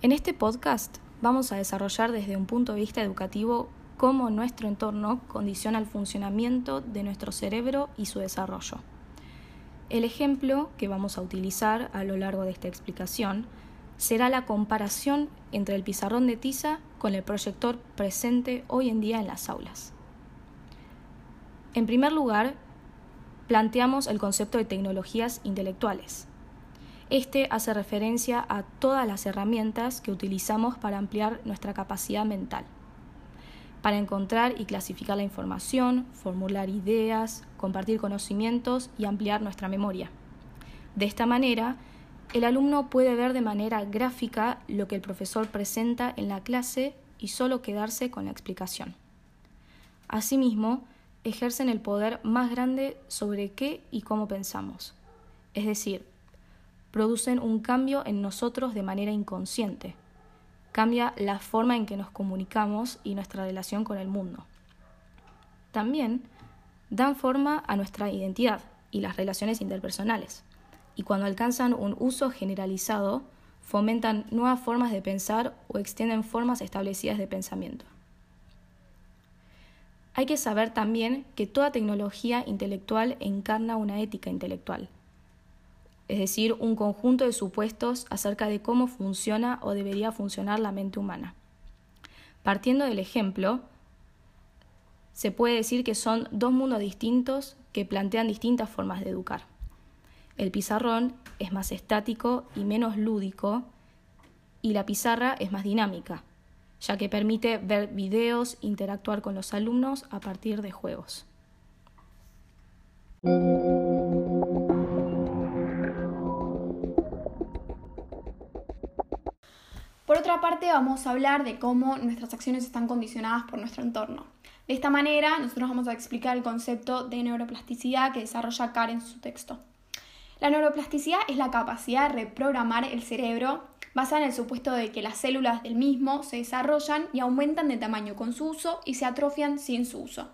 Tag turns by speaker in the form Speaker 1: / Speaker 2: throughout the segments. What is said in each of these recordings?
Speaker 1: En este podcast vamos a desarrollar desde un punto de vista educativo cómo nuestro entorno condiciona el funcionamiento de nuestro cerebro y su desarrollo. El ejemplo que vamos a utilizar a lo largo de esta explicación será la comparación entre el pizarrón de tiza con el proyector presente hoy en día en las aulas. En primer lugar, planteamos el concepto de tecnologías intelectuales. Este hace referencia a todas las herramientas que utilizamos para ampliar nuestra capacidad mental, para encontrar y clasificar la información, formular ideas, compartir conocimientos y ampliar nuestra memoria. De esta manera, el alumno puede ver de manera gráfica lo que el profesor presenta en la clase y solo quedarse con la explicación. Asimismo, ejercen el poder más grande sobre qué y cómo pensamos, es decir, producen un cambio en nosotros de manera inconsciente. Cambia la forma en que nos comunicamos y nuestra relación con el mundo. También dan forma a nuestra identidad y las relaciones interpersonales. Y cuando alcanzan un uso generalizado, fomentan nuevas formas de pensar o extienden formas establecidas de pensamiento. Hay que saber también que toda tecnología intelectual encarna una ética intelectual es decir, un conjunto de supuestos acerca de cómo funciona o debería funcionar la mente humana. Partiendo del ejemplo, se puede decir que son dos mundos distintos que plantean distintas formas de educar. El pizarrón es más estático y menos lúdico y la pizarra es más dinámica, ya que permite ver videos, interactuar con los alumnos a partir de juegos.
Speaker 2: Por otra parte, vamos a hablar de cómo nuestras acciones están condicionadas por nuestro entorno. De esta manera, nosotros vamos a explicar el concepto de neuroplasticidad que desarrolla Karen en su texto. La neuroplasticidad es la capacidad de reprogramar el cerebro basada en el supuesto de que las células del mismo se desarrollan y aumentan de tamaño con su uso y se atrofian sin su uso.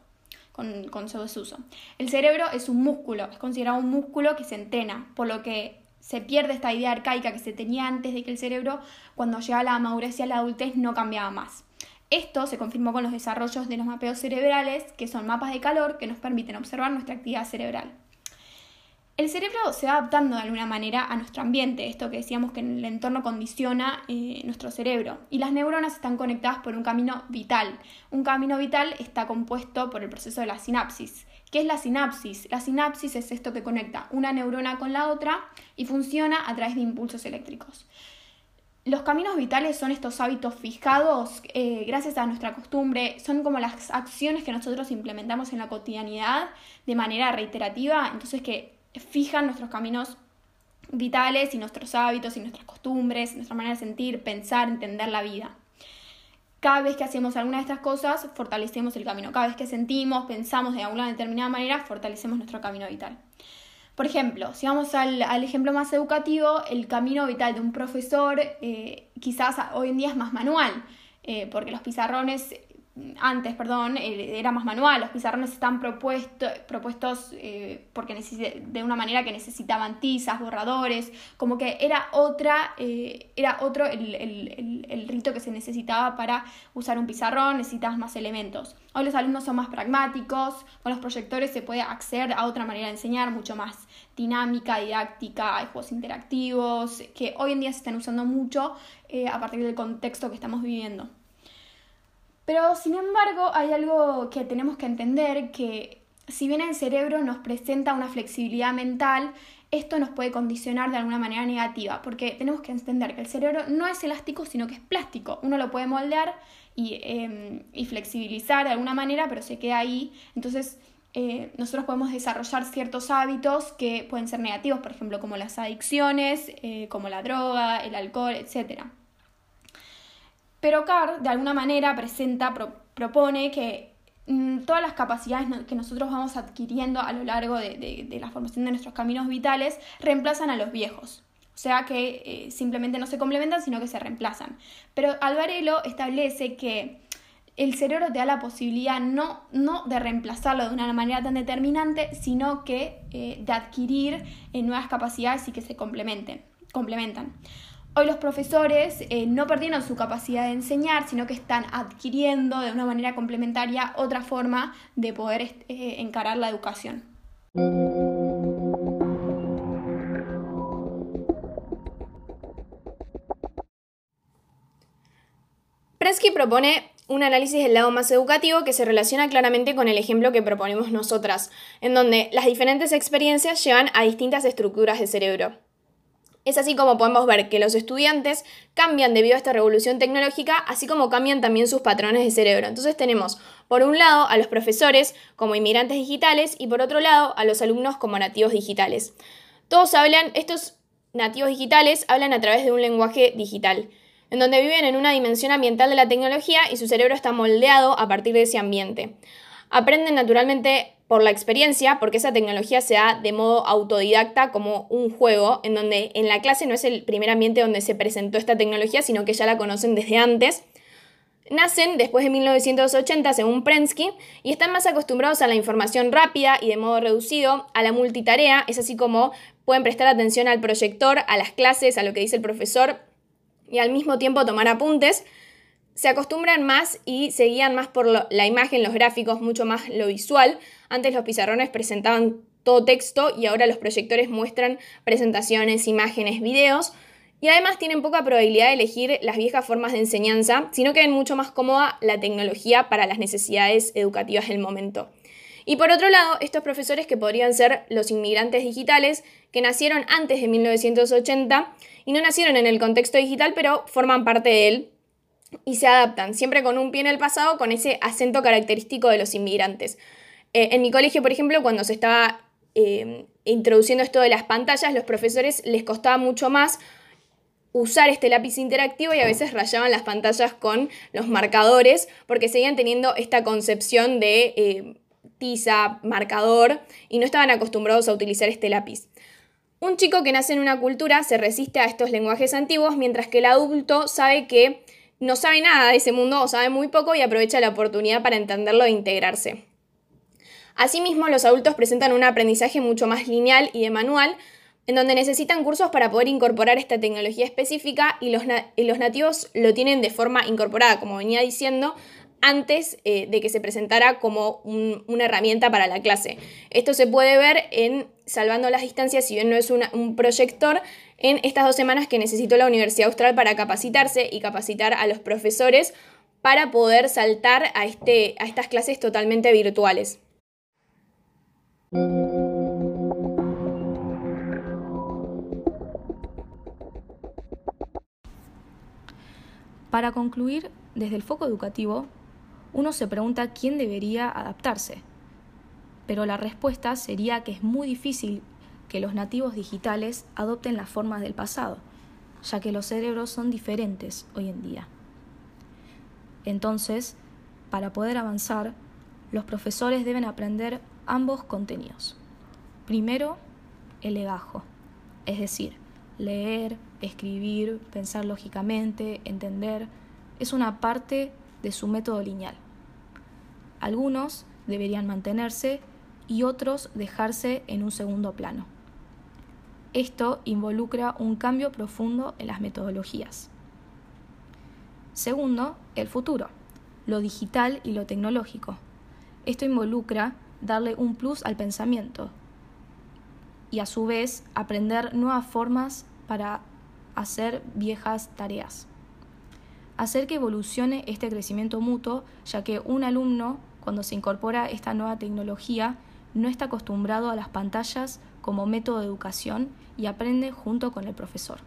Speaker 2: Con, con su desuso. El cerebro es un músculo, es considerado un músculo que se entrena, por lo que se pierde esta idea arcaica que se tenía antes de que el cerebro, cuando llega a la madurez y a la adultez, no cambiaba más. Esto se confirmó con los desarrollos de los mapeos cerebrales, que son mapas de calor que nos permiten observar nuestra actividad cerebral. El cerebro se va adaptando de alguna manera a nuestro ambiente, esto que decíamos que el entorno condiciona eh, nuestro cerebro. Y las neuronas están conectadas por un camino vital. Un camino vital está compuesto por el proceso de la sinapsis. ¿Qué es la sinapsis? La sinapsis es esto que conecta una neurona con la otra y funciona a través de impulsos eléctricos. Los caminos vitales son estos hábitos fijados eh, gracias a nuestra costumbre, son como las acciones que nosotros implementamos en la cotidianidad de manera reiterativa, entonces que fijan nuestros caminos vitales y nuestros hábitos y nuestras costumbres, nuestra manera de sentir, pensar, entender la vida. Cada vez que hacemos alguna de estas cosas, fortalecemos el camino. Cada vez que sentimos, pensamos de alguna determinada manera, fortalecemos nuestro camino vital. Por ejemplo, si vamos al, ejemplo más educativo, el camino vital de un profesor eh, quizás hoy en día es más manual, eh, porque los pizarrones antes, perdón, eh, era más manual, los pizarrones están propuestos eh, porque de una manera que necesitaban tizas, borradores, como que era otra, eh, era otro el, el, rito que se necesitaba para usar un pizarrón, necesitabas más elementos. Hoy los alumnos son más pragmáticos, con los proyectores se puede acceder a otra manera de enseñar, mucho más dinámica, didáctica, hay juegos interactivos, que hoy en día se están usando mucho a partir del contexto que estamos viviendo. Pero sin embargo hay algo que tenemos que entender que si bien el cerebro nos presenta una flexibilidad mental, esto nos puede condicionar de alguna manera negativa, porque tenemos que entender que el cerebro no es elástico, sino que es plástico. Uno lo puede moldear y, em, flexibilizar de alguna manera, pero se queda ahí. Entonces, eh, nosotros podemos desarrollar ciertos hábitos que pueden ser negativos, por ejemplo, como las adicciones, eh, como la droga, el alcohol, etcétera. Pero Carr, de alguna manera, presenta, propone que mm, todas las capacidades que nosotros vamos adquiriendo a lo largo de, la formación de nuestros caminos vitales reemplazan a los viejos. O sea que eh, simplemente no se complementan, sino que se reemplazan. Pero Alvarelo establece que el cerebro te da la posibilidad no, no de reemplazarlo de una manera tan determinante, sino que eh, de adquirir eh, nuevas capacidades y que se complementen, complementan. Hoy los profesores eh, no perdieron su capacidad de enseñar, sino que están adquiriendo de una manera complementaria otra forma de poder eh, encarar la educación.
Speaker 3: Prensky propone un análisis del lado más educativo que se relaciona claramente con el ejemplo que proponemos nosotras, en donde las diferentes experiencias llevan a distintas estructuras de cerebro. Es así como podemos ver que los estudiantes cambian debido a esta revolución tecnológica, así como cambian también sus patrones de cerebro. Entonces tenemos, por un lado, a los profesores como inmigrantes digitales y por otro lado, a los alumnos como nativos digitales. Todos hablan, estos nativos digitales hablan a través de un lenguaje digital, en donde viven en una dimensión ambiental de la tecnología y su cerebro está moldeado a partir de ese ambiente. Aprenden naturalmente por la experiencia, porque esa tecnología se da de modo autodidacta como un juego, en donde en la clase no es el primer ambiente donde se presentó esta tecnología, sino que ya la conocen desde antes. Nacen después de 1980 según Prensky y están más acostumbrados a la información rápida y de modo reducido, a la multitarea, es así como pueden prestar atención al proyector, a las clases, a lo que dice el profesor y al mismo tiempo tomar apuntes se acostumbran más y se guían más por la imagen, los gráficos, mucho más lo visual. Antes los pizarrones presentaban todo texto y ahora los proyectores muestran presentaciones, imágenes, videos. Y además tienen poca probabilidad de elegir las viejas formas de enseñanza, sino que ven mucho más cómoda la tecnología para las necesidades educativas del momento. Y por otro lado, estos profesores que podrían ser los inmigrantes digitales, que nacieron antes de 1980 y no nacieron en el contexto digital, pero forman parte de él y se adaptan, siempre con un pie en el pasado, con ese acento característico de los inmigrantes. Eh, en mi colegio, por ejemplo, cuando se estaba eh, introduciendo esto de las pantallas, los profesores les costaba mucho más usar este lápiz interactivo y a veces rayaban las pantallas con los marcadores porque seguían teniendo esta concepción de eh, tiza, marcador y no estaban acostumbrados a utilizar este lápiz. Un chico que nace en una cultura se resiste a estos lenguajes antiguos mientras que el adulto sabe que no sabe nada de ese mundo o sabe muy poco y aprovecha la oportunidad para entenderlo e integrarse. Asimismo, los adultos presentan un aprendizaje mucho más lineal y de manual, en donde necesitan cursos para poder incorporar esta tecnología específica y los, los nativos lo tienen de forma incorporada, como venía diciendo, antes eh, de que se presentara como una herramienta para la clase. Esto se puede ver en Salvando las Distancias, si bien no es un proyector, en estas dos semanas que necesitó la Universidad Austral para capacitarse y capacitar a los profesores para poder saltar a, este, a estas clases totalmente virtuales.
Speaker 1: Para concluir, desde el foco educativo, uno se pregunta quién debería adaptarse. Pero la respuesta sería que es muy difícil que los nativos digitales adopten las formas del pasado, ya que los cerebros son diferentes hoy en día. Entonces, para poder avanzar, los profesores deben aprender ambos contenidos. Primero, el legajo, es decir, leer, escribir, pensar lógicamente, entender, es una parte de su método lineal. Algunos deberían mantenerse y otros dejarse en un segundo plano. Esto involucra un cambio profundo en las metodologías. Segundo, el futuro, lo digital y lo tecnológico. Esto involucra darle un plus al pensamiento y a su vez aprender nuevas formas para hacer viejas tareas hacer que evolucione este crecimiento mutuo, ya que un alumno, cuando se incorpora esta nueva tecnología, no está acostumbrado a las pantallas como método de educación y aprende junto con el profesor.